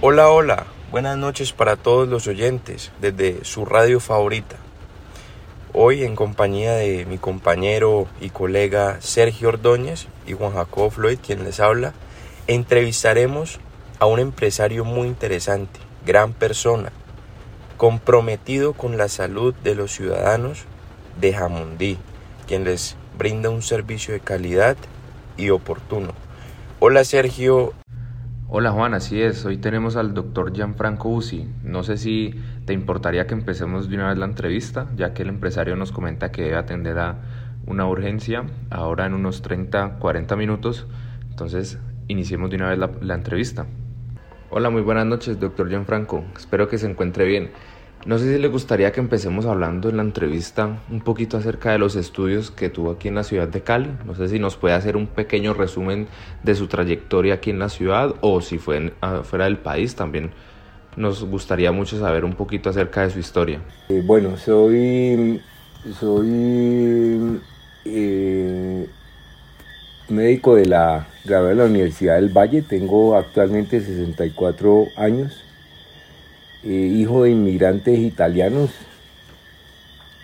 Hola, hola, buenas noches para todos los oyentes desde su radio favorita. Hoy en compañía de mi compañero y colega Sergio Ordóñez y Juan Jacobo Floyd, quien les habla, entrevistaremos a un empresario muy interesante, gran persona, comprometido con la salud de los ciudadanos de Jamundí, quien les brinda un servicio de calidad y oportuno. Hola Sergio. Hola Juan, así es. Hoy tenemos al doctor Gianfranco Uzi. No sé si te importaría que empecemos de una vez la entrevista, ya que el empresario nos comenta que debe una urgencia ahora en unos 30, 40 minutos. Entonces, iniciemos de una vez la, la entrevista. Hola, muy buenas noches, doctor Gianfranco. Espero que se encuentre bien. No sé si le gustaría que empecemos hablando en la entrevista un poquito acerca de los estudios que tuvo aquí en la ciudad de Cali. No sé si nos puede hacer un pequeño resumen de su trayectoria aquí en la ciudad o si fue fuera del país también. Nos gustaría mucho saber un poquito acerca de su historia. Eh, bueno, soy, soy eh, médico de la, de la Universidad del Valle. Tengo actualmente 64 años eh, hijo de inmigrantes italianos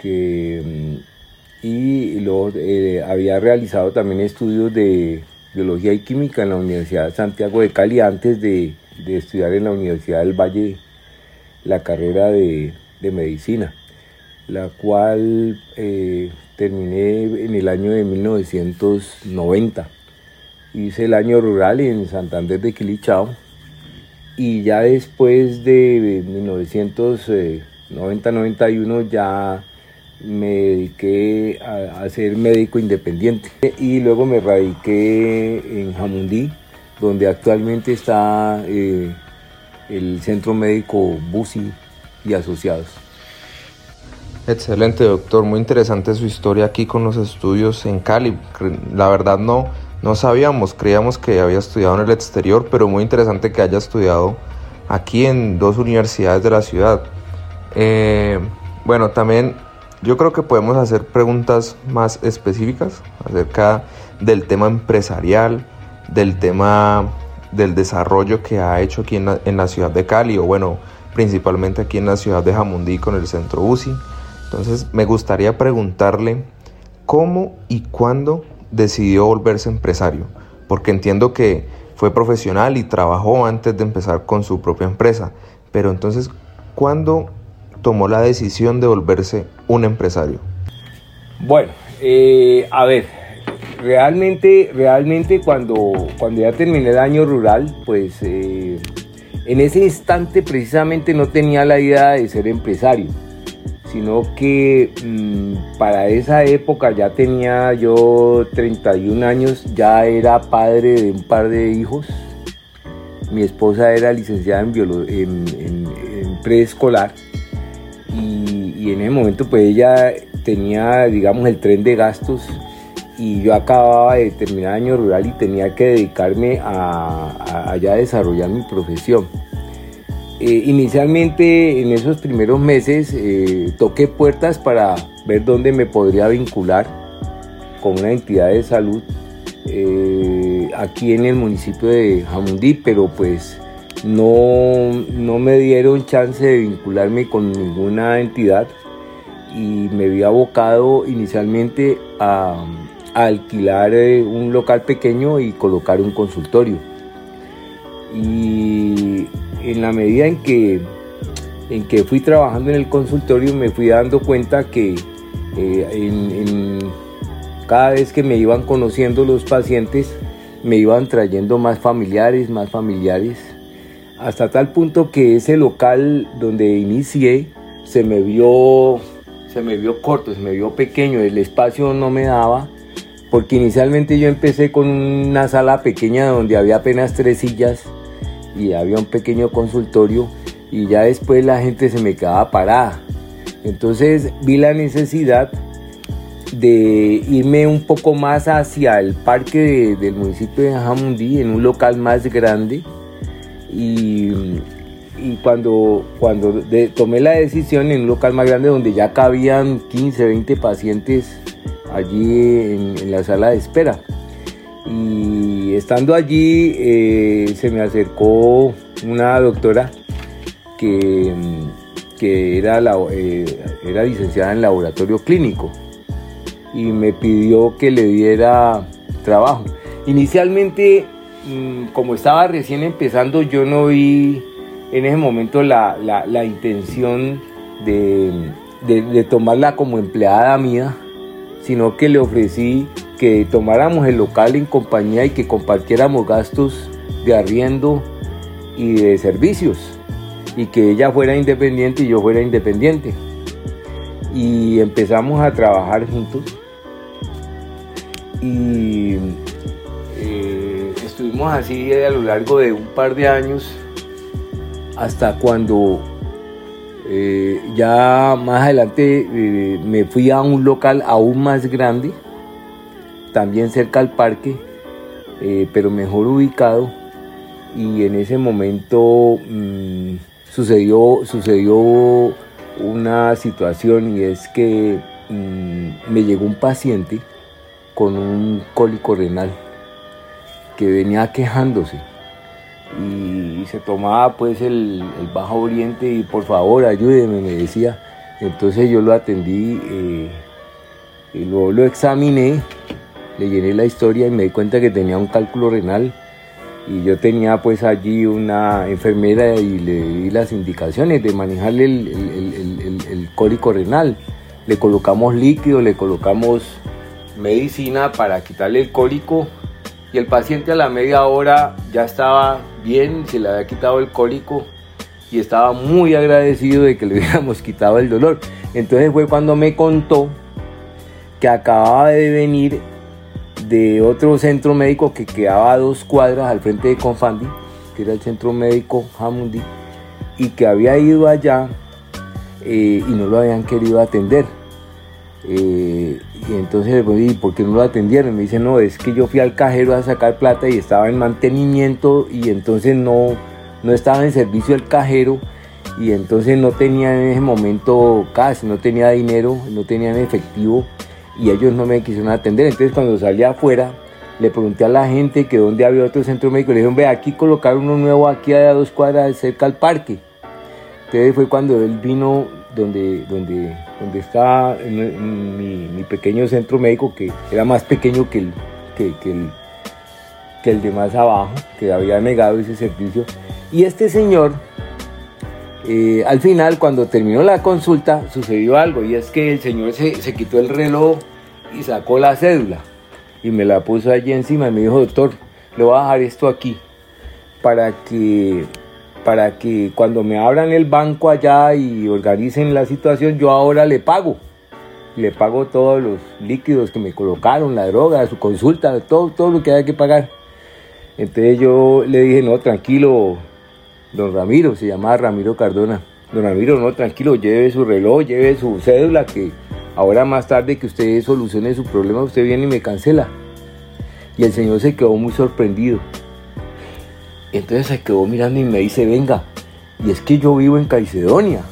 que, mm, y lo, eh, había realizado también estudios de biología y química en la Universidad de Santiago de Cali antes de, estudiar en la Universidad del Valle la carrera de, medicina, la cual eh, terminé en el año de 1990. Hice el año rural en Santander de Quilichao y ya después de 1990-91 ya me dediqué a, ser médico independiente y luego me radiqué en Jamundí, donde actualmente está eh, el centro médico Busi y asociados. Excelente doctor, muy interesante su historia aquí con los estudios en Cali. La verdad no, no sabíamos, creíamos que había estudiado en el exterior, pero muy interesante que haya estudiado aquí en dos universidades de la ciudad. Eh, bueno, también yo creo que podemos hacer preguntas más específicas acerca del tema empresarial, del tema del desarrollo que ha hecho aquí en la, en la ciudad de Cali, o bueno, principalmente aquí en la ciudad de Jamundí con el centro UCI. Entonces me gustaría preguntarle cómo y cuándo decidió volverse empresario? Porque entiendo que fue profesional y trabajó antes de empezar con su propia empresa. Pero entonces, ¿cuándo tomó la decisión de volverse un empresario? Bueno, eh, a ver, realmente, realmente cuando, cuando ya terminé el año rural, pues eh, en ese instante precisamente no tenía la idea de ser empresario sino que mm, para esa época ya tenía yo 31 años, ya era padre de un par de hijos. Mi esposa era licenciada en, preescolar y, y, en ese momento pues ella tenía digamos el tren de gastos y yo acababa de terminar año rural y tenía que dedicarme a, a, ya desarrollar mi profesión. Eh, inicialmente en esos primeros meses eh, toqué puertas para ver dónde me podría vincular con una entidad de salud eh, aquí en el municipio de Jamundí, pero pues no, no me dieron chance de vincularme con ninguna entidad y me vi abocado inicialmente a, a alquilar un local pequeño y colocar un consultorio. Y en la medida en que, en que fui trabajando en el consultorio me fui dando cuenta que eh, cada vez que me iban conociendo los pacientes, me iban trayendo más familiares, más familiares, hasta tal punto que ese local donde inicié se me vio, se me vio corto, se me vio pequeño, el espacio no me daba, porque inicialmente yo empecé con una sala pequeña donde había apenas tres sillas y había un pequeño consultorio y ya después la gente se me quedaba parada. Entonces vi la necesidad de irme un poco más hacia el parque del municipio de Jamundí, en un local más grande. Y, cuando, cuando tomé la decisión en un local más grande donde ya cabían 15, 20 pacientes allí en la sala de espera. Y estando allí eh, se me acercó una doctora que, que era, la, eh, era licenciada en laboratorio clínico y me pidió que le diera trabajo. Inicialmente, mm, como estaba recién empezando, yo no vi en ese momento la, la, intención de, de, de tomarla como empleada mía, sino que le ofrecí que tomáramos el local en compañía y que compartiéramos gastos de arriendo y de servicios y que ella fuera independiente y yo fuera independiente. Y empezamos a trabajar juntos y eh, estuvimos así a lo largo de un par de años hasta cuando eh, ya más adelante eh, me fui a un local aún más grande, también cerca al parque, pero mejor ubicado. Y en ese momento mm, sucedió, sucedió una situación y es que mm, me llegó un paciente con un cólico renal que venía quejándose y se tomaba pues el, Bajo Oriente y por favor ayúdeme, me decía. Entonces yo lo atendí eh, y luego lo examiné, le llené la historia y me di cuenta que tenía un cálculo renal y yo tenía pues allí una enfermera y le di las indicaciones de manejarle el, el, cólico renal. Le colocamos líquido, le colocamos medicina para quitarle el cólico y el paciente a la media hora ya estaba bien, se le había quitado el cólico y estaba muy agradecido de que le hubiéramos quitado el dolor. Entonces fue cuando me contó que acababa de venir de otro centro médico que quedaba a dos cuadras al frente de Confandi, que era el centro médico Hamundi, y que había ido allá eh, y no lo habían querido atender. Eh, y entonces, ¿y por qué no lo atendieron? Me dice, no, es que yo fui al cajero a sacar plata y estaba en mantenimiento y entonces no, no estaba en servicio el cajero y entonces no tenía en ese momento cash, no tenía dinero, no tenía en efectivo y ellos no me quisieron atender. Entonces cuando salí afuera, le pregunté a la gente que dónde había otro centro médico, le dijeron, ve, aquí colocar uno nuevo aquí a dos cuadras cerca al parque. Entonces fue cuando él vino donde, donde, donde está mi, pequeño centro médico, que era más pequeño que el, que, el, de más abajo, que había negado ese servicio. Y este señor, eh, al final, cuando terminó la consulta, sucedió algo, y es que el señor se, se quitó el reloj y sacó la cédula, y me la puso allí encima y me dijo, doctor, le voy a dejar esto aquí, para que para que cuando me abran el banco allá y organicen la situación, yo ahora le pago. Le pago todos los líquidos que me colocaron, la droga, su consulta, todo, todo lo que haya que pagar. Entonces yo le dije, no, tranquilo, don Ramiro, se llamaba Ramiro Cardona. Don Ramiro, no, tranquilo, lleve su reloj, lleve su cédula, que ahora más tarde que usted solucione su problema, usted viene y me cancela. Y el señor se quedó muy sorprendido. Entonces se quedó mirando y me dice, venga, y es que yo vivo en Caicedonia.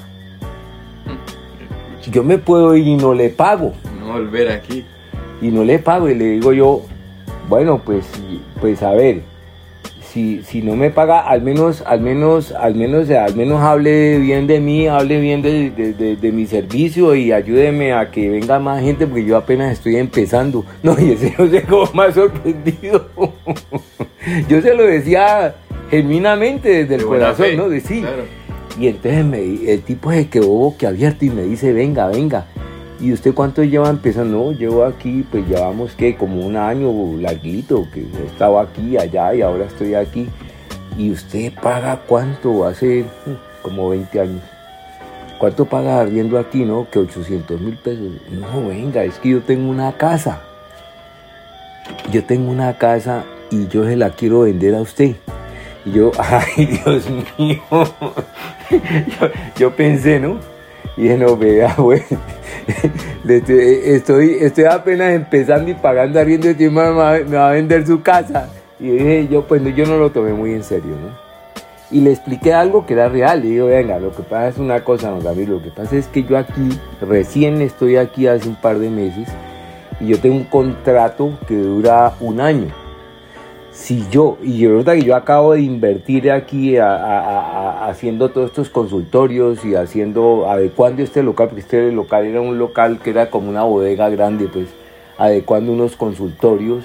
Yo me puedo ir y no le pago. No volver aquí. Y no le pago. Y le digo yo, bueno, pues, pues a ver, si, si no me paga, al menos, al menos, al menos, al menos hable bien de mí, hable bien de, de, mi servicio y ayúdeme a que venga más gente porque yo apenas estoy empezando. No, y ese yo se quedó más sorprendido. yo se lo decía genuinamente desde el corazón, ¿no? De sí. Y entonces me, el tipo se quedó abierto y me dice, venga, venga. ¿Y usted cuánto lleva empezando? No, llevo aquí, pues llevamos que como un año larguito, que he estado aquí, allá y ahora estoy aquí. ¿Y usted paga cuánto? Hace mm, como 20 años. ¿Cuánto paga arriendo aquí, no? Que 800 mil pesos. No, venga, es que yo tengo una casa. Yo tengo una casa y yo se la quiero vender a usted. Y yo, ay Dios mío, yo, pensé, ¿no? Y dije, no, vea, güey, estoy, estoy apenas empezando y pagando arriendo y me va, me va a vender su casa. Y dije, yo, pues yo no lo tomé muy en serio, ¿no? Y le expliqué algo que era real. Y digo, venga, lo que pasa es una cosa, don Gabriel, lo que pasa es que yo aquí, recién estoy aquí hace un par de meses, y yo tengo un contrato que dura un año si yo, y yo que yo acabo de invertir aquí haciendo todos estos consultorios y haciendo, adecuando este local, porque este local era un local que era como una bodega grande, pues adecuando unos consultorios.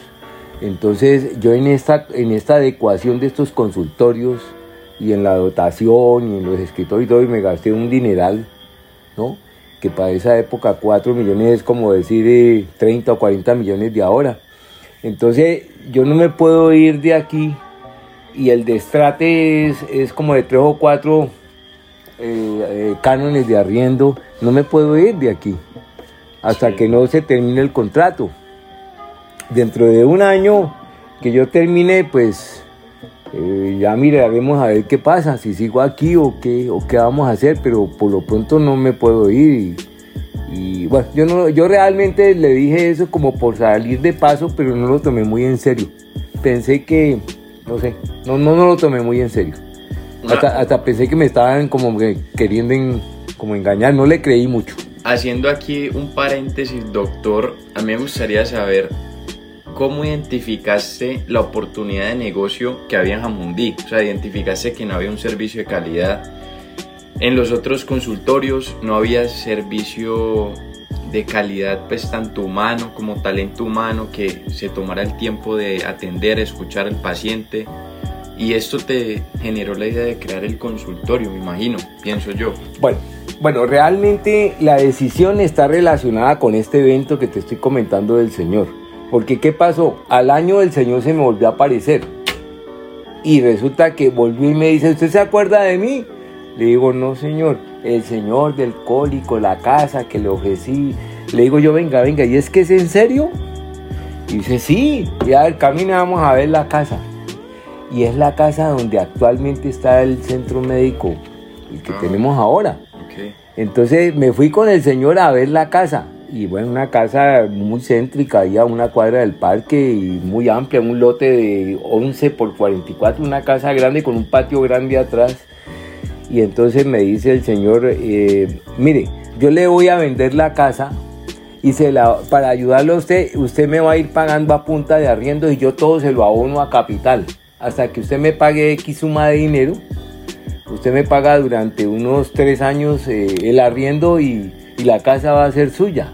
Entonces yo en esta, en esta adecuación de estos consultorios y en la dotación y en los escritorios y todo, me gasté un dineral, ¿no? Que para esa época 4 millones es como decir 30 eh, o 40 millones de ahora. Entonces yo no me puedo ir de aquí y el destrate es, es como de tres o cuatro eh, eh, cánones de arriendo. No me puedo ir de aquí hasta que no se termine el contrato. Dentro de un año que yo termine, pues eh, ya miraremos a ver qué pasa, si sigo aquí o qué, o qué vamos a hacer, pero por lo pronto no me puedo ir. Y bueno, yo, no, yo realmente le dije eso como por salir de paso, pero no lo tomé muy en serio. Pensé que, no sé, no, no, no lo tomé muy en serio. Hasta, pensé que me estaban como queriendo como engañar, no le creí mucho. Haciendo aquí un paréntesis, doctor, a mí me gustaría saber cómo identificaste la oportunidad de negocio que había en Jamundí. O sea, identificaste que no había un servicio de calidad en los otros consultorios no había servicio de calidad pues tanto humano como talento humano que se tomara el tiempo de atender, escuchar al paciente y esto te generó la idea de crear el consultorio, me imagino, pienso yo. Bueno, bueno, realmente la decisión está relacionada con este evento que te estoy comentando del Señor. Porque ¿qué pasó? Al año el Señor se me volvió a aparecer. Y resulta que volvió y me dice, ¿usted se acuerda de mí? Le digo, no señor, el señor del cólico, la casa que le ofrecí. Le digo yo, venga, venga, ¿y es que es en serio? Y dice, sí, ya el camino vamos a ver la casa. Y es la casa donde actualmente está el centro médico, el que ah. tenemos ahora. Entonces me fui con el señor a ver la casa. Y bueno, una casa muy céntrica, ahí a una cuadra del parque y muy amplia, un lote de 11 por 44, una casa grande con un patio grande atrás y entonces me dice el señor, eh, mire, yo le voy a vender la casa y se la, para ayudarle a usted, usted me va a ir pagando a punta de arriendo y yo todo se lo abono a capital. Hasta que usted me pague X suma de dinero, usted me paga durante unos tres años eh, el arriendo y, y, la casa va a ser suya.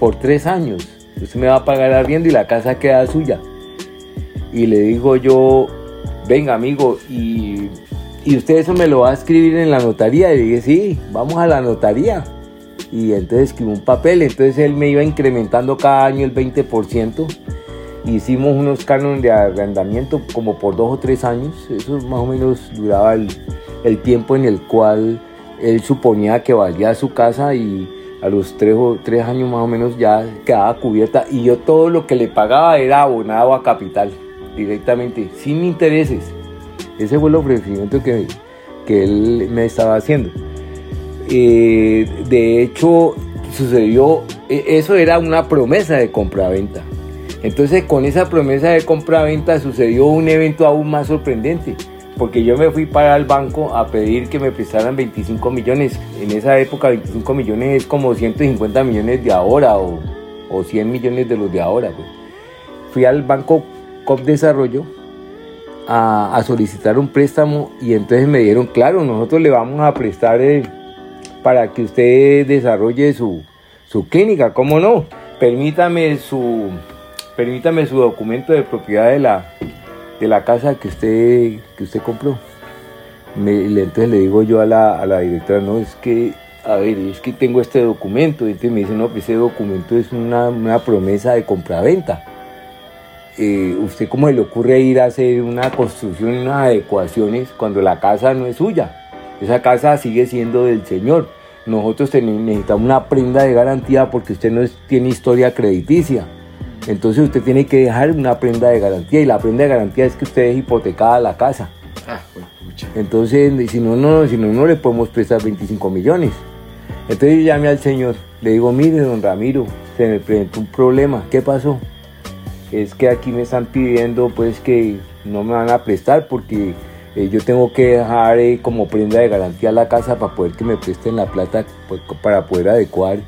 Por tres años. Usted me va a pagar el arriendo y la casa queda suya. Y le digo yo, venga amigo, y y usted eso me lo va a escribir en la notaría. Y dije, sí, vamos a la notaría. Y entonces escribí un papel, entonces él me iba incrementando cada año el 20%. Hicimos unos cánones de arrendamiento como por dos o tres años. Eso más o menos duraba el, tiempo en el cual él suponía que valía su casa y a los tres años más o menos ya quedaba cubierta y yo todo lo que le pagaba era abonado a capital directamente, sin intereses. Ese fue el ofrecimiento que, que él me estaba haciendo. Eh, de hecho, sucedió, e, eso era una promesa de compra-venta. Entonces, con esa promesa de compra-venta sucedió un evento aún más sorprendente, porque yo me fui para el banco a pedir que me prestaran 25 millones. En esa época, 25 millones es como 150 millones de ahora o, o 100 millones de los de ahora. Pues. Fui al banco COP Desarrollo a, solicitar un préstamo y entonces me dieron, claro, nosotros le vamos a prestar eh, para que usted desarrolle su, su clínica, ¿cómo no? Permítame su, permítame su documento de propiedad de la, de la casa que usted, que usted compró. entonces le digo yo a la, a la directora, no, es que a ver, es que tengo este documento. Y entonces me dice, no, pues ese documento es una, una promesa de compraventa. Eh, ¿usted cómo le ocurre ir a hacer una construcción, unas adecuaciones cuando la casa no es suya? Esa casa sigue siendo del señor. Nosotros necesitamos una prenda de garantía porque usted no tiene historia crediticia. Entonces usted tiene que dejar una prenda de garantía y la prenda de garantía es que usted es hipotecada la casa. Ah, Entonces, si no, no, si no, no le podemos prestar 25 millones. Entonces llamé al señor, le digo, mire, don Ramiro, se me presentó un problema, ¿qué pasó? Es que aquí me están pidiendo pues que no me van a prestar porque eh, yo tengo que dejar eh, como prenda de garantía la casa para poder que me presten la plata pues, para poder adecuar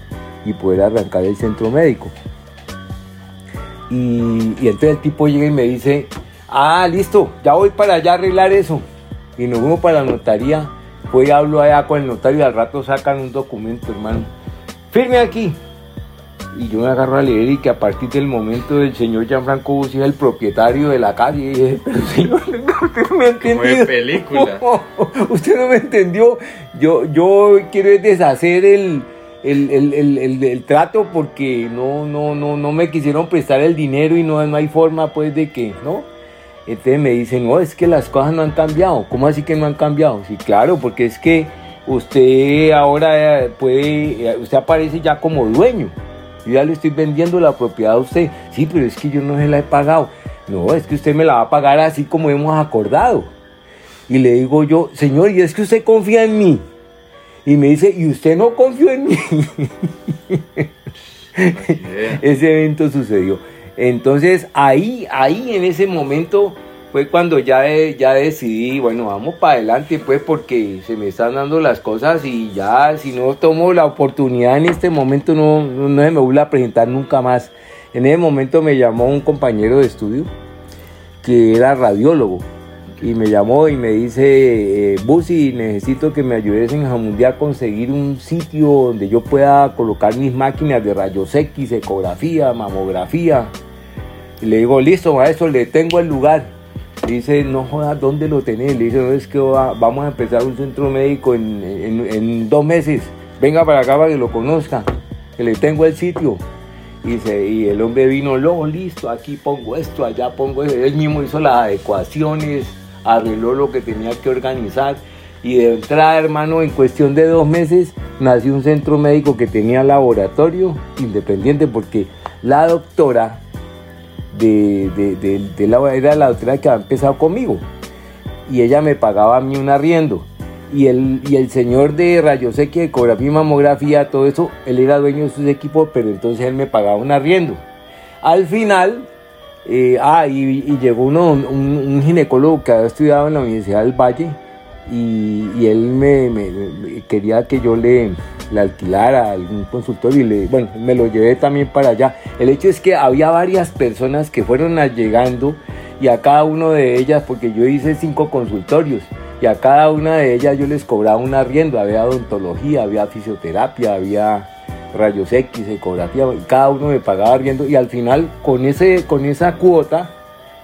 y poder arrancar el centro médico. Y, entonces el tipo llega y me dice, Ah, listo, ya voy para allá a arreglar eso. Y nos fuimos para la notaría. Voy y hablo allá con el notario y al rato sacan un documento, hermano. Firme aquí. Y yo me agarro a leer y que a partir del momento del señor Gianfranco Bussi es el propietario de la calle. Y dije, pero señor, usted no me entendió. Película. usted no me entendió. Yo, yo quiero deshacer el, el, el, el, el, trato porque no, no, no, no me quisieron prestar el dinero y no, no hay forma pues de que, ¿no? Entonces me dicen, no, es que las cosas no han cambiado. ¿Cómo así que no han cambiado? Sí, claro, porque es que usted ahora puede, usted aparece ya como dueño. Yo ya le estoy vendiendo la propiedad a usted. Sí, pero es que yo no se la he pagado. No, es que usted me la va a pagar así como hemos acordado. Y le digo yo, señor, ¿y es que usted confía en mí? Y me dice, ¿y usted no confió en mí? Ese evento sucedió. Entonces ahí, ahí en ese momento fue cuando ya, ya decidí, bueno, vamos para adelante, pues porque se me están dando las cosas y ya si no tomo la oportunidad en este momento no, no, me vuelve a presentar nunca más. En ese momento me llamó un compañero de estudio que era radiólogo y me llamó y me dice, eh, Busi, necesito que me ayudes en Jamundí a conseguir un sitio donde yo pueda colocar mis máquinas de rayos X, ecografía, mamografía. Y le digo, listo, maestro, le tengo el lugar. Dice, no jodas, ¿dónde lo tenés? Le dice, no, es que vamos a empezar un centro médico en, dos meses. Venga para acá para que lo conozca, que le tengo el sitio. Y, y el hombre vino, luego listo, aquí pongo esto, allá pongo eso. Él mismo hizo las adecuaciones, arregló lo que tenía que organizar y de entrada, hermano, en cuestión de dos meses nació un centro médico que tenía laboratorio independiente porque la doctora de, de, la, era la doctora que había empezado conmigo y ella me pagaba a mí un arriendo y el, y el señor de rayos X, ecografía y mamografía, todo eso, él era dueño de sus equipos, pero entonces él me pagaba un arriendo. Al final, eh, ah, y, llegó uno, un, ginecólogo que había estudiado en la Universidad del Valle y, él me, quería que yo le, le alquilara algún consultorio y le, bueno, me lo llevé también para allá. El hecho es que había varias personas que fueron llegando y a cada uno de ellas, porque yo hice cinco consultorios, y a cada una de ellas yo les cobraba un arriendo, había odontología, había fisioterapia, había rayos X, ecografía, cada uno me pagaba riendo y al final con, ese, con esa cuota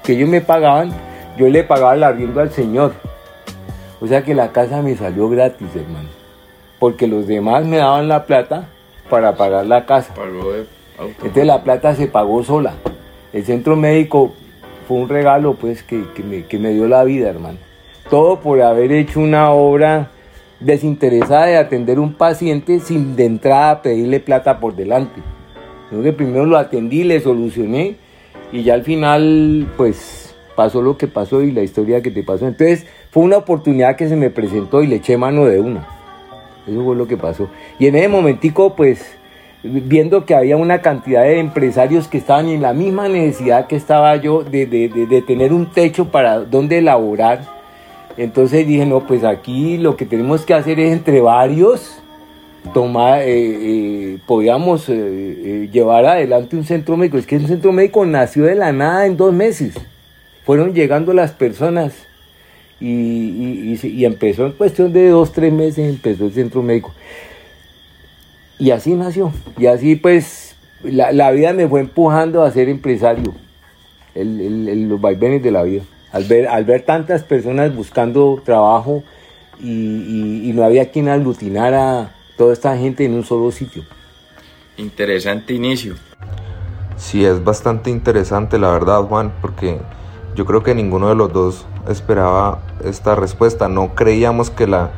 que ellos me pagaban, yo le pagaba el arriendo al señor. O sea que la casa me salió gratis, hermano. Porque los demás me daban la plata para pagar la casa. Entonces la plata se pagó sola. El centro médico fue un regalo pues que, me, que me dio la vida, hermano. Todo por haber hecho una obra desinteresada de atender un paciente sin de entrada pedirle plata por delante. Yo que primero lo atendí, le solucioné y ya al final pues pasó lo que pasó y la historia que te pasó. Entonces fue una oportunidad que se me presentó y le eché mano de una. Eso fue lo que pasó. Y en ese momentico pues viendo que había una cantidad de empresarios que estaban en la misma necesidad que estaba yo de, de, de tener un techo para donde elaborar entonces dije, no, pues aquí lo que tenemos que hacer es entre varios tomar, eh, eh, podíamos eh, llevar adelante un centro médico. Es que un centro médico nació de la nada en dos meses. Fueron llegando las personas y, y, empezó en cuestión de dos, tres meses, empezó el centro médico. Y así nació. Y así pues la, vida me fue empujando a ser empresario. El, los vaivenes de la vida al ver, al ver tantas personas buscando trabajo y, no había quien aglutinara toda esta gente en un solo sitio. Interesante inicio. Sí, es bastante interesante la verdad, Juan, porque yo creo que ninguno de los dos esperaba esta respuesta. No creíamos que la,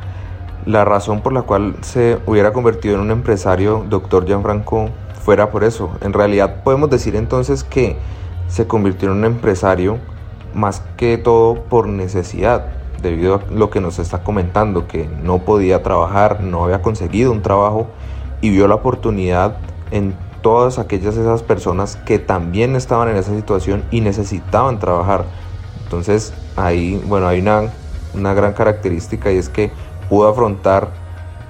la razón por la cual se hubiera convertido en un empresario, doctor Gianfranco, fuera por eso. En realidad podemos decir entonces que se convirtió en un empresario más que todo por necesidad, debido a lo que nos está comentando, que no podía trabajar, no había conseguido un trabajo y vio la oportunidad en todas aquellas esas personas que también estaban en esa situación y necesitaban trabajar. Entonces ahí, bueno, hay una, una gran característica y es que pudo afrontar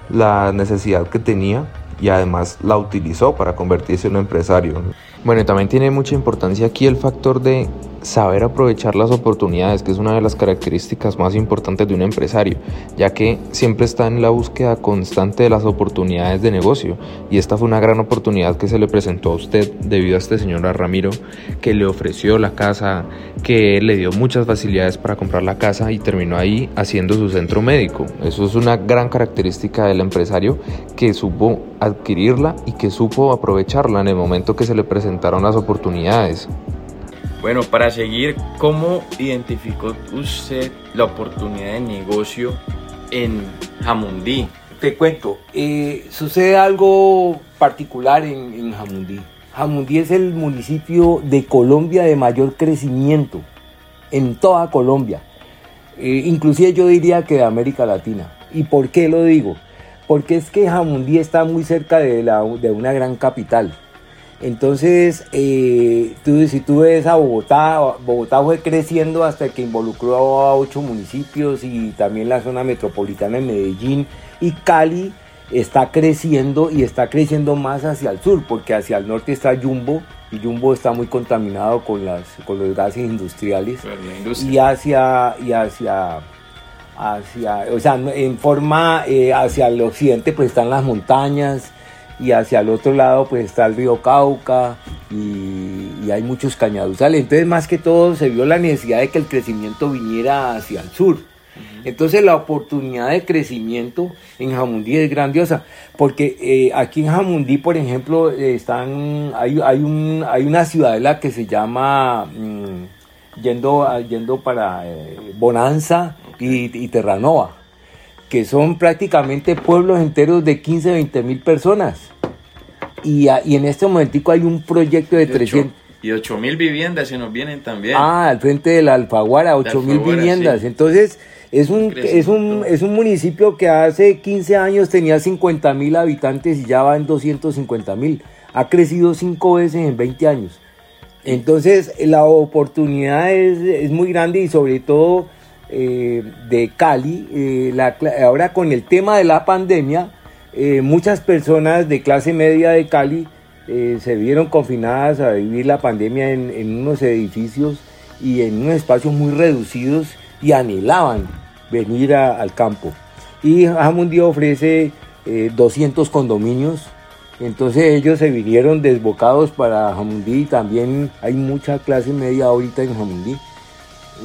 la necesidad que tenía y además la utilizó para convertirse en un empresario. Bueno, también tiene mucha importancia aquí el factor de saber aprovechar las oportunidades, que es una de las características más importantes de un empresario, ya que siempre está en la búsqueda constante de las oportunidades de negocio. Y esta fue una gran oportunidad que se le presentó a usted debido a este señor Ramiro, que le ofreció la casa, que le dio muchas facilidades para comprar la casa y terminó ahí haciendo su centro médico. Eso es una gran característica del empresario que supo adquirirla y que supo aprovecharla en el momento que se le presentaron las oportunidades. Bueno, para seguir, ¿cómo identificó usted la oportunidad de negocio en Jamundí? Te cuento, eh, sucede algo particular en, Jamundí. Jamundí es el municipio de Colombia de mayor crecimiento en toda Colombia. Eh, inclusive yo diría que de América Latina. ¿Y por qué lo digo? Porque es que Jamundí está muy cerca de, la, de una gran capital. Entonces, eh, tú, si tú ves a Bogotá, Bogotá fue creciendo hasta que involucró a ocho municipios y también la zona metropolitana de Medellín y Cali está creciendo y está creciendo más hacia el sur, porque hacia el norte está Jumbo y Jumbo está muy contaminado con, las, con los gases industriales. Y hacia, y hacia hacia, o sea, en forma eh, hacia el occidente pues están las montañas, y hacia el otro lado pues está el río Cauca y, hay muchos cañaduzales. Entonces más que todo se vio la necesidad de que el crecimiento viniera hacia el sur. Entonces la oportunidad de crecimiento en Jamundí es grandiosa, porque eh, aquí en Jamundí, por ejemplo, están, hay, hay, un, hay una ciudadela que se llama, mm, yendo, yendo para eh, Bonanza y, y Terranova que son prácticamente pueblos enteros de 15, 20 mil personas. Y, y, en este momentico hay un proyecto de 300... Y 8 mil viviendas se nos vienen también. Ah, al frente de la Alfaguara, 8 mil viviendas. Entonces, es un, es, un, es un municipio que hace 15 años tenía 50 mil habitantes y ya va en 250 mil. Ha crecido cinco veces en 20 años. Entonces, la oportunidad es, es muy grande y sobre todo eh, de Cali. Eh, ahora con el tema de la pandemia, eh, muchas personas de clase media de Cali se vieron confinadas a vivir la pandemia en, unos edificios y en unos espacios muy reducidos y anhelaban venir al campo. Y Jamundí ofrece 200 condominios entonces ellos se vinieron desbocados para Jamundí. También hay mucha clase media ahorita en Jamundí.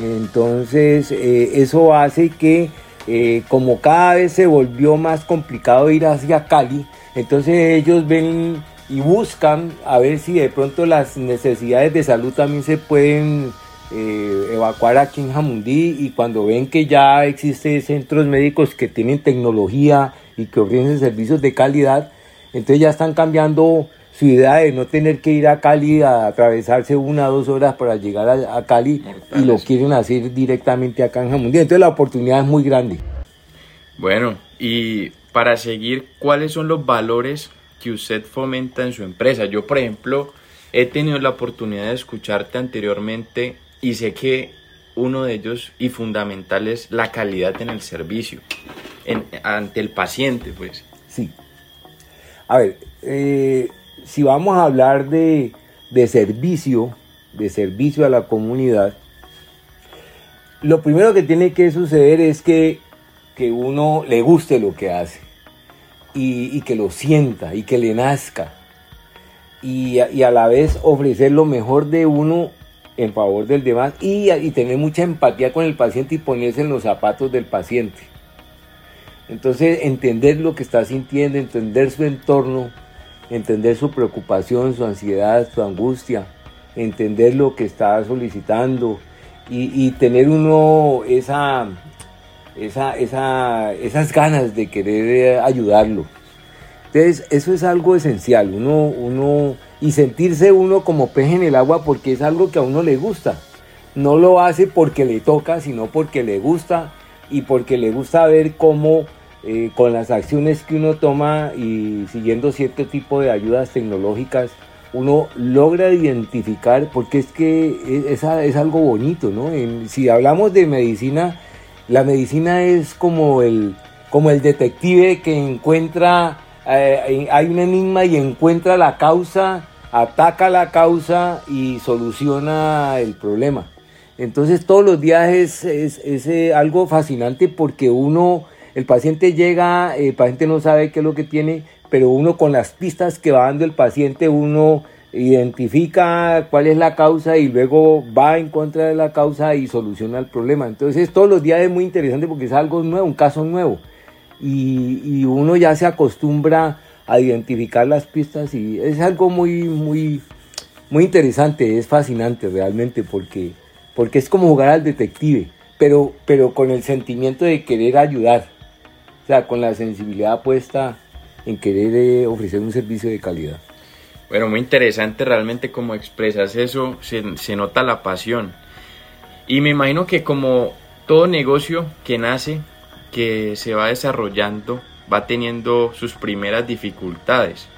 Entonces, eh, eso hace que eh, como cada vez se volvió más complicado ir hacia Cali, entonces ellos ven y buscan a ver si de pronto las necesidades de salud también se pueden eh, evacuar aquí en Jamundí y cuando ven que ya existen centros médicos que tienen tecnología y que ofrecen servicios de calidad, entonces ya están cambiando su idea de no tener que ir a Cali a atravesarse una o dos horas para llegar a, Cali y lo quieren hacer directamente acá en Jamundí. Entonces la oportunidad es muy grande. Bueno, y para seguir, ¿cuáles son los valores que usted fomenta en su empresa? Yo, por ejemplo, he tenido la oportunidad de escucharte anteriormente y sé que uno de ellos y fundamental es la calidad en el servicio, ante el paciente, pues. Sí. A ver, eh, si vamos a hablar de, servicio, de servicio a la comunidad, lo primero que tiene que suceder es que, uno le guste lo que hace y, que lo sienta y que le nazca y, a la vez ofrecer lo mejor de uno en favor del demás y, y tener mucha empatía con el paciente y ponerse en los zapatos del paciente. Entonces entender lo que está sintiendo, entender su entorno, entender su preocupación, su ansiedad, su angustia, entender lo que está solicitando y, tener uno esa, esa, esas ganas de querer ayudarlo. Entonces, eso es algo esencial, uno, uno, y sentirse uno como pez en el agua porque es algo que a uno le gusta. No lo hace porque le toca, sino porque le gusta y porque le gusta ver cómo eh, con las acciones que uno toma y siguiendo cierto tipo de ayudas tecnológicas, uno logra identificar, porque es que es, es algo bonito, ¿no? si hablamos de medicina, la medicina es como el, como el detective que encuentra, eh, hay un enigma y encuentra la causa, ataca la causa y soluciona el problema. Entonces todos los días es, es, eh, algo fascinante porque uno, el paciente llega, el paciente no sabe qué es lo que tiene, pero uno con las pistas que va dando el paciente, uno identifica cuál es la causa y luego va en contra de la causa y soluciona el problema. Entonces todos los días es muy interesante porque es algo nuevo, un caso nuevo. Y, y uno ya se acostumbra a identificar las pistas y es algo muy, muy, muy interesante, es fascinante realmente porque, porque es como jugar al detective, pero, pero con el sentimiento de querer ayudar, o sea, con la sensibilidad puesta en querer eh, ofrecer un servicio de calidad. Bueno, muy interesante realmente como expresas eso, se, se nota la pasión. Y me imagino que como todo negocio que nace, que se va desarrollando, va teniendo sus primeras dificultades.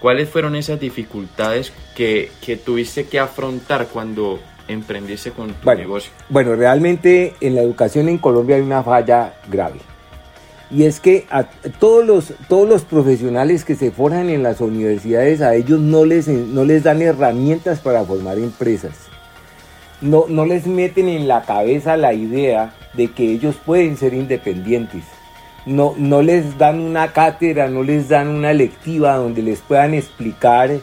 ¿Cuáles fueron esas dificultades que, que tuviste que afrontar cuando emprendiste con tu negocio? Bueno, realmente en la educación en Colombia hay una falla grave. Y es que a todos los, todos los profesionales que se forjan en las universidades, a ellos no les, no les dan herramientas para formar empresas. No, no les meten en la cabeza la idea de que ellos pueden ser independientes no, no les dan una cátedra, no les dan una lectiva donde les puedan explicar eh,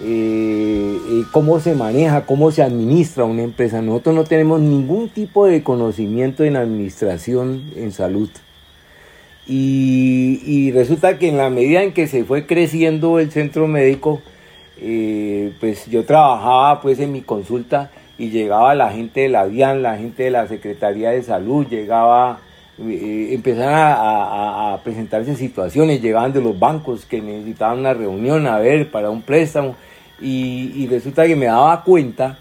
eh, cómo se maneja, cómo se administra una empresa. Nosotros no tenemos ningún tipo de conocimiento en administración en salud. Y, resulta que en la medida en que se fue creciendo el centro médico, eh, pues yo trabajaba pues en mi consulta y llegaba la gente de la DIAN, la gente de la Secretaría de Salud, llegaba eh, empezaron a, presentarse situaciones, llegaban de los bancos que necesitaban una reunión a ver para un préstamo y, resulta que me daba cuenta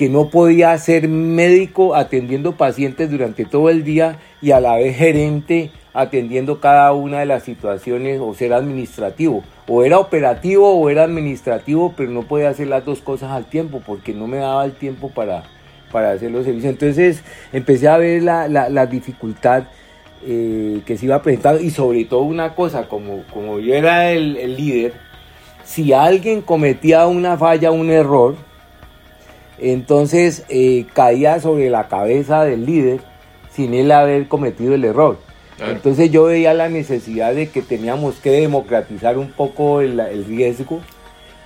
que no podía ser médico atendiendo pacientes durante todo el día y a la vez gerente atendiendo cada una de las situaciones o ser administrativo. O era operativo o era administrativo, pero no podía hacer las dos cosas al tiempo porque no me daba el tiempo para, para hacer los servicios. Entonces empecé a ver la, la, dificultad eh, que se iba presentando y sobre todo una cosa, como, como yo era el, el, líder, si alguien cometía una falla, un error, entonces eh, caía sobre la cabeza del líder sin él haber cometido el error. Entonces yo veía la necesidad de que teníamos que democratizar un poco el, el riesgo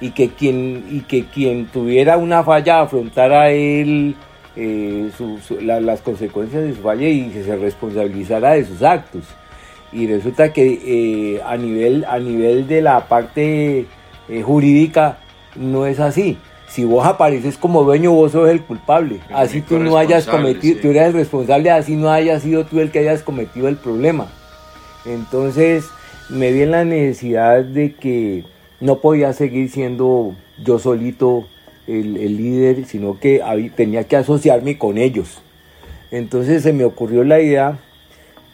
y que quien y que quien tuviera una falla afrontara él eh, las consecuencias de su falla y que se responsabilizara de sus actos. Y resulta que eh, a, nivel, a nivel de la parte eh, jurídica no es así. Si vos apareces como dueño, vos sos el culpable. así tú no hayas cometido, tú eres el responsable, así no hayas sido tú el que hayas cometido el problema. Entonces me vi en la necesidad de que no podía seguir siendo yo solito el, líder, sino que tenía que asociarme con ellos. Entonces se me ocurrió la idea,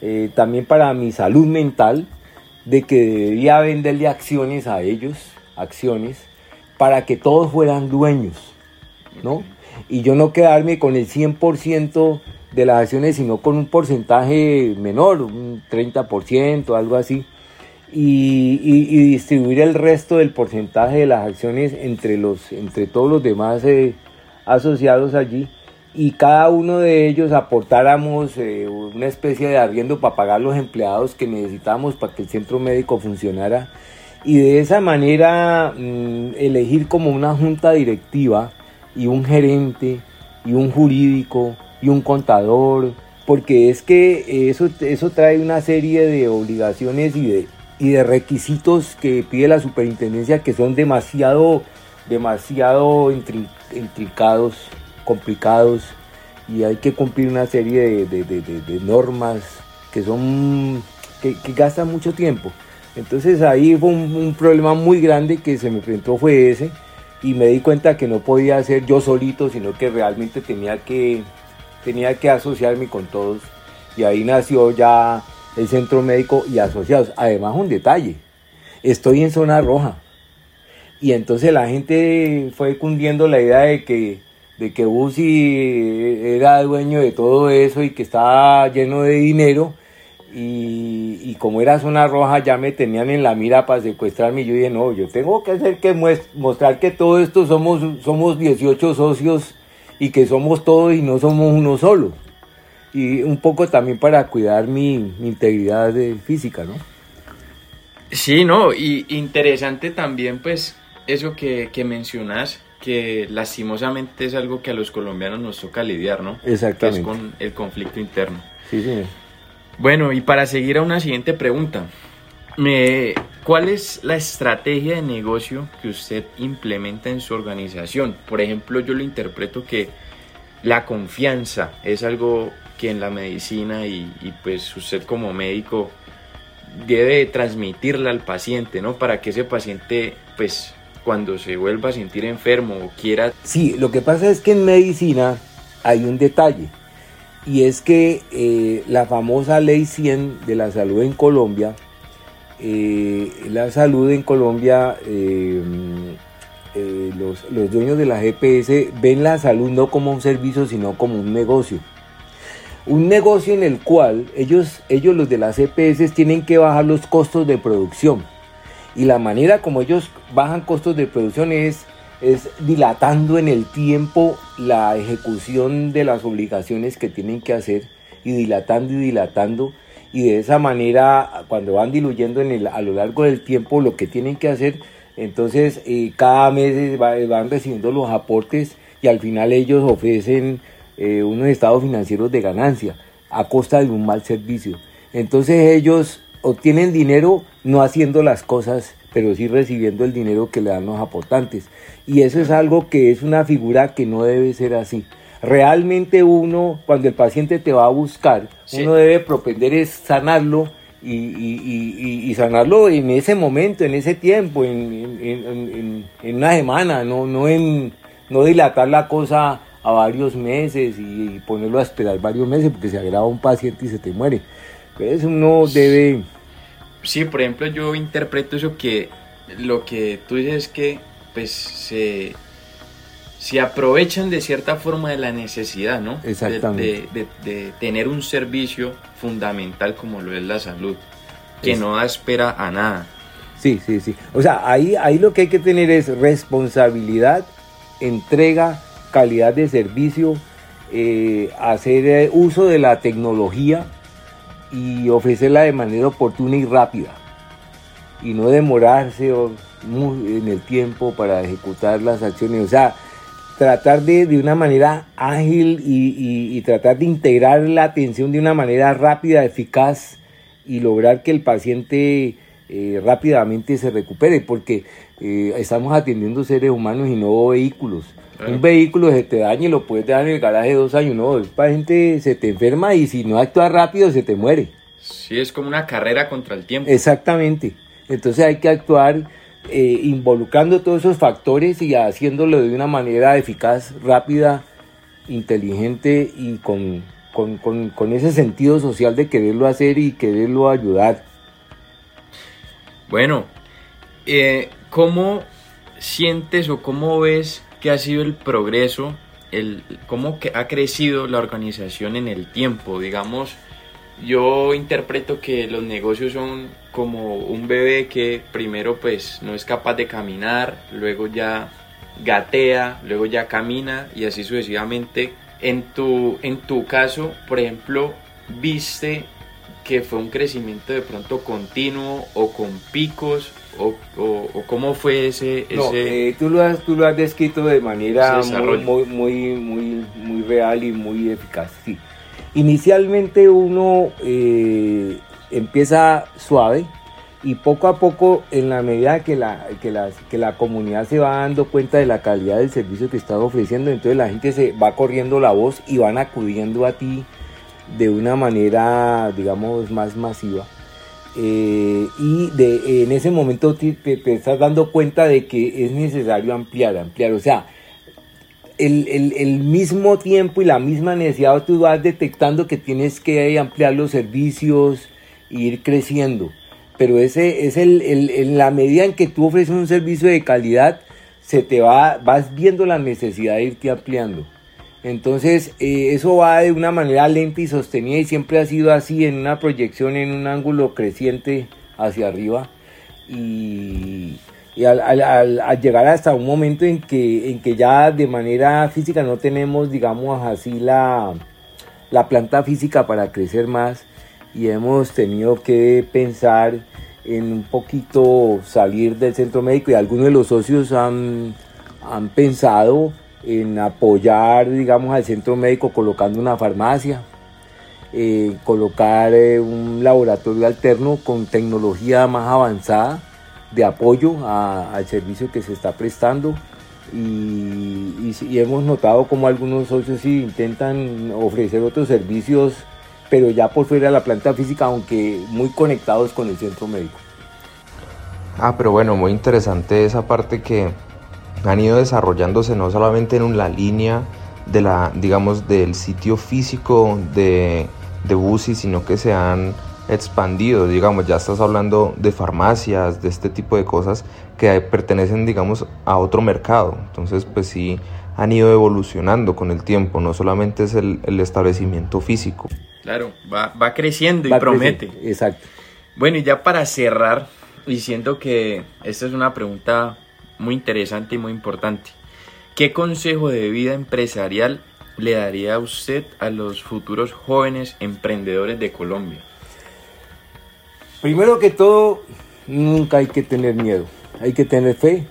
eh, también para mi salud mental, de que debía venderle acciones a ellos, acciones, para que todos fueran dueños, ¿no? Y yo no quedarme con el 100% de las acciones, sino con un porcentaje menor, un 30%, algo así y, distribuir el resto del porcentaje de las acciones entre, los, entre todos los demás eh, asociados allí y cada uno de ellos aportáramos eh, una especie de arriendo para pagar los empleados que necesitamos para que el centro médico funcionara y de esa manera mm, elegir como una junta directiva y un gerente y un jurídico y un contador porque es que eso, eso trae una serie de obligaciones y de, y de requisitos que pide la superintendencia que son demasiado, demasiado intricados, complicados y hay que cumplir una serie de, normas que son que, gastan mucho tiempo. Entonces ahí fue un, problema muy grande que se me enfrentó fue ese y me di cuenta que no podía hacer yo solito, sino que realmente tenía que, tenía que asociarme con todos y ahí nació ya el centro médico y asociados. Además, un detalle, estoy en zona roja. Y entonces la gente fue cundiendo la idea de que, de que era dueño de todo eso y que estaba lleno de dinero. Y, como era zona roja ya me tenían en la mira para secuestrarme. Y yo dije, no, yo tengo que hacer que mostrar que todo esto somos, somos 18 socios y que somos todos y no somos uno solo. Y un poco también para cuidar mi, integridad física, ¿no? Sí, no, y interesante también pues eso que, que mencionas, que lastimosamente es algo que a los colombianos nos toca lidiar, ¿no? Exactamente. es con el conflicto interno. Sí, sí. Bueno, y para seguir a una siguiente pregunta, ¿cuál es la estrategia de negocio que usted implementa en su organización? Por ejemplo, yo lo interpreto que la confianza es algo que en la medicina y, y pues usted como médico debe transmitirla al paciente, ¿no? Para que ese paciente pues cuando se vuelva a sentir enfermo o quiera... Sí, lo que pasa es que en medicina hay un detalle y es que eh, la famosa ley 100 de la salud en Colombia, eh, la salud en Colombia, eh, los, los, dueños de la GPS ven la salud no como un servicio, sino como un negocio. Un negocio en el cual ellos, ellos los de las EPS, tienen que bajar los costos de producción y la manera como ellos bajan costos de producción es, es dilatando en el tiempo la ejecución de las obligaciones que tienen que hacer y dilatando y dilatando y de esa manera cuando van diluyendo en el, a lo largo del tiempo lo que tienen que hacer entonces eh, cada mes van recibiendo los aportes y al final ellos ofrecen eh, unos estados financieros de ganancia a costa de un mal servicio entonces ellos obtienen dinero no haciendo las cosas, pero sí recibiendo el dinero que le dan los aportantes. Y eso es algo que es una figura que no debe ser así. Realmente uno, cuando el paciente te va a buscar, uno debe propender es sanarlo y, sanarlo en ese momento, en ese tiempo, en, una semana, no, no, en, no dilatar la cosa a varios meses y ponerlo a esperar varios meses porque se agrava un paciente y se te muere. Entonces uno debe... Sí, por ejemplo, yo interpreto eso que lo que tú dices es que pues se, aprovechan de cierta forma de la necesidad, ¿no? Exactamente. De, tener un servicio fundamental como lo es la salud, que no da espera a nada. Sí, sí, sí. O sea, ahí, ahí lo que hay que tener es responsabilidad, entrega, calidad de servicio, eh, hacer eh, uso de la tecnología y ofrecerla de manera oportuna y rápida y no demorarse en el tiempo para ejecutar las acciones. O sea, tratar de, de una manera ágil y, tratar de integrar la atención de una manera rápida, eficaz y lograr que el paciente eh, rápidamente se recupere, porque eh, estamos atendiendo seres humanos y no vehículos. Un vehículo se te daña y lo puedes dejar en el garaje dos años. No, el paciente se te enferma y si no actúa rápido se te muere. Sí, es como una carrera contra el tiempo. Exactamente. Entonces hay que actuar eh, involucrando todos esos factores y haciéndolo de una manera eficaz, rápida, inteligente y con, con ese sentido social de quererlo hacer y quererlo ayudar. Bueno, eh, ¿cómo sientes o cómo ves que ha sido el progreso, el, cómo que ha crecido la organización en el tiempo? Digamos, yo interpreto que los negocios son como un bebé que primero pues no es capaz de caminar, luego ya gatea, luego ya camina y así sucesivamente. En tu, en tu caso, por ejemplo, viste que fue un crecimiento de pronto continuo o con picos o, o, cómo fue ese... No, eh, tú, lo has, tú lo has descrito de manera muy, muy, muy, muy, real y muy eficaz. Sí. Inicialmente uno eh, empieza suave y poco a poco en la medida que la, que, que la comunidad se va dando cuenta de la calidad del servicio que estás ofreciendo, entonces la gente se va corriendo la voz y van acudiendo a ti de una manera, digamos, más masiva. Eh, y en ese momento te, estás dando cuenta de que es necesario ampliar, ampliar. O sea, el, el, mismo tiempo y la misma necesidad tú vas detectando que tienes que ampliar los servicios e ir creciendo. Pero ese es el, la medida en que tú ofreces un servicio de calidad, se te va, vas viendo la necesidad de irte ampliando. Entonces, eh, eso va de una manera lenta y sostenida y siempre ha sido así en una proyección en un ángulo creciente hacia arriba. Y, y al, llegar hasta un momento en que, en que ya de manera física no tenemos, digamos así, la, la planta física para crecer más y hemos tenido que pensar en un poquito salir del centro médico y algunos de los socios han, han pensado en apoyar, digamos, al centro médico colocando una farmacia, eh, colocar eh, un laboratorio alterno con tecnología más avanzada de apoyo al servicio que se está prestando y, hemos notado como algunos socios intentan ofrecer otros servicios pero ya por fuera de la planta física aunque muy conectados con el centro médico. Ah, pero bueno, muy interesante esa parte que han ido desarrollándose no solamente en la línea de la, digamos, del sitio físico de, de BUSI, sino que se han expandido, digamos, ya estás hablando de farmacias, de este tipo de cosas que pertenecen, digamos, a otro mercado. Entonces, pues sí, han ido evolucionando con el tiempo, no solamente es el, establecimiento físico. Claro, va, va creciendo y promete. exacto. Bueno, y ya para cerrar, diciendo que esta es una pregunta muy interesante y muy importante. ¿Qué consejo de vida empresarial le daría a usted a los futuros jóvenes emprendedores de Colombia? Primero que todo, nunca hay que tener miedo. Hay que tener fe,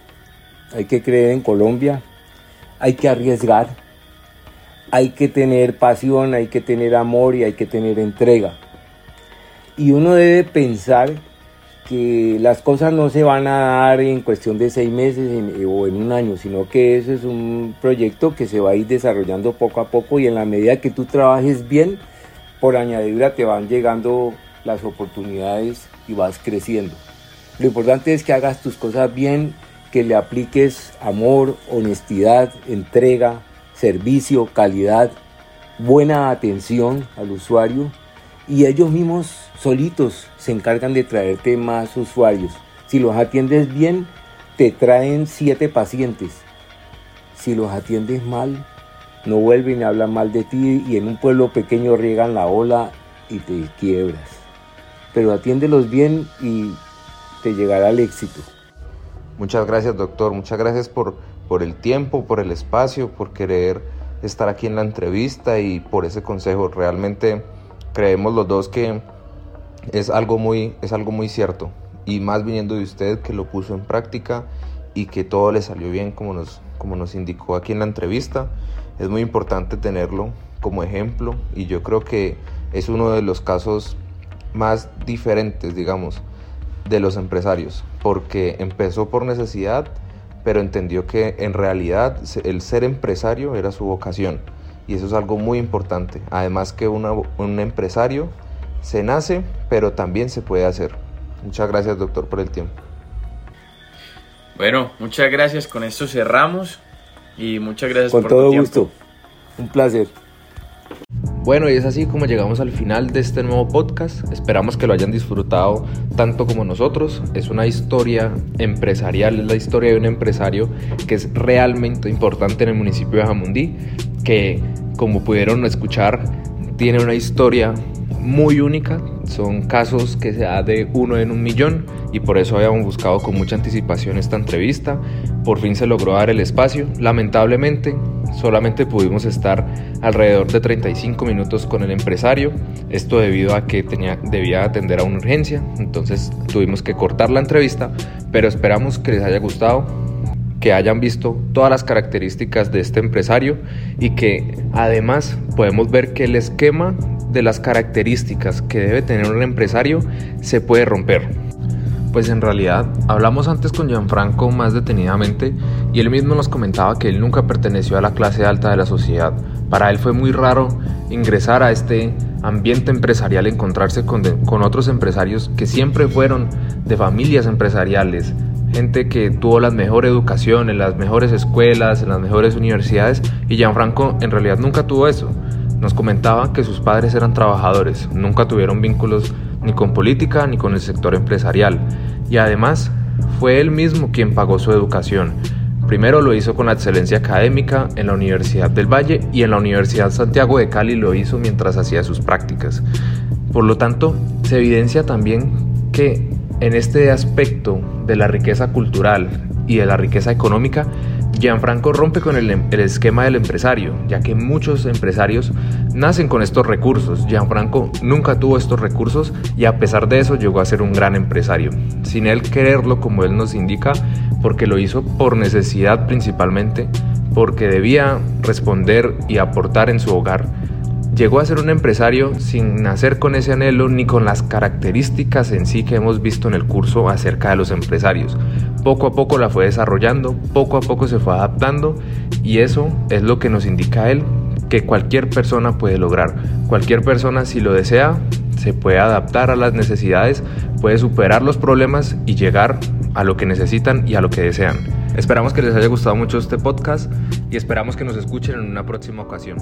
hay que creer en Colombia, hay que arriesgar, hay que tener pasión, hay que tener amor y hay que tener entrega. Y uno debe pensar que las cosas no se van a dar en cuestión de seis meses o en un año, sino que eso es un proyecto que se va a ir desarrollando poco a poco y en la medida que tú trabajes bien, por añadidura te van llegando las oportunidades y vas creciendo. Lo importante es que hagas tus cosas bien, que le apliques amor, honestidad, entrega, servicio, calidad, buena atención al usuario y ellos mismos solitos se encargan de traerte más usuarios. Si los atiendes bien, te traen siete pacientes. Si los atiendes mal, no vuelven y hablan mal de ti y en un pueblo pequeño riegan la ola y te quiebras pero atiéndelos bien y te llegará el éxito. Muchas gracias doctor, muchas gracias por, por el tiempo, por el espacio, por querer estar aquí en la entrevista y por ese consejo. Realmente creemos los dos que es algo muy, es algo muy cierto y más viniendo de usted que lo puso en práctica y que todo le salió bien como nos, como nos indicó aquí en la entrevista. Es muy importante tenerlo como ejemplo y yo creo que es uno de los casos más diferentes, digamos, de los empresarios, porque empezó por necesidad, pero entendió que en realidad el ser empresario era su vocación, y eso es algo muy importante. Además que un empresario se nace, pero también se puede hacer. Muchas gracias, doctor, por el tiempo. Bueno, muchas gracias. Con esto cerramos y muchas gracias por todo gusto. Un placer. Bueno, y es así como llegamos al final de este nuevo podcast. Esperamos que lo hayan disfrutado tanto como nosotros. Es una historia empresarial, es la historia de un empresario que es realmente importante en el municipio de Jamundí, que como pudieron escuchar, tiene una historia muy única. Son casos que se da de uno en un millón y por eso habíamos buscado con mucha anticipación esta entrevista. Por fin se logró dar el espacio. Lamentablemente, solamente pudimos estar alrededor de 35 minutos con el empresario, esto debido a que tenía, debía atender a una urgencia, entonces tuvimos que cortar la entrevista, pero esperamos que les haya gustado, que hayan visto todas las características de este empresario y que además podemos ver que el esquema de las características que debe tener un empresario se puede romper. Pues en realidad hablamos antes con Gianfranco más detenidamente y él mismo nos comentaba que él nunca perteneció a la clase alta de la sociedad. Para él fue muy raro ingresar a este ambiente empresarial, encontrarse con, con otros empresarios que siempre fueron de familias empresariales, gente que tuvo la mejor educación en las mejores escuelas, en las mejores universidades y Gianfranco en realidad nunca tuvo eso. Nos comentaba que sus padres eran trabajadores, nunca tuvieron vínculos ni con política ni con el sector empresarial. Y además, fue él mismo quien pagó su educación. Primero lo hizo con la excelencia académica en la Universidad del Valle y en la Universidad Santiago de Cali lo hizo mientras hacía sus prácticas. Por lo tanto, se evidencia también que en este aspecto de la riqueza cultural y de la riqueza económica, Gianfranco rompe con el, el, esquema del empresario, ya que muchos empresarios nacen con estos recursos. Gianfranco nunca tuvo estos recursos y a pesar de eso llegó a ser un gran empresario, sin él quererlo como él nos indica, porque lo hizo por necesidad principalmente, porque debía responder y aportar en su hogar Llegó a ser un empresario sin nacer con ese anhelo ni con las características en sí que hemos visto en el curso acerca de los empresarios. Poco a poco la fue desarrollando, poco a poco se fue adaptando y eso es lo que nos indica él que cualquier persona puede lograr. Cualquier persona si lo desea se puede adaptar a las necesidades, puede superar los problemas y llegar a lo que necesitan y a lo que desean. Esperamos que les haya gustado mucho este podcast y esperamos que nos escuchen en una próxima ocasión.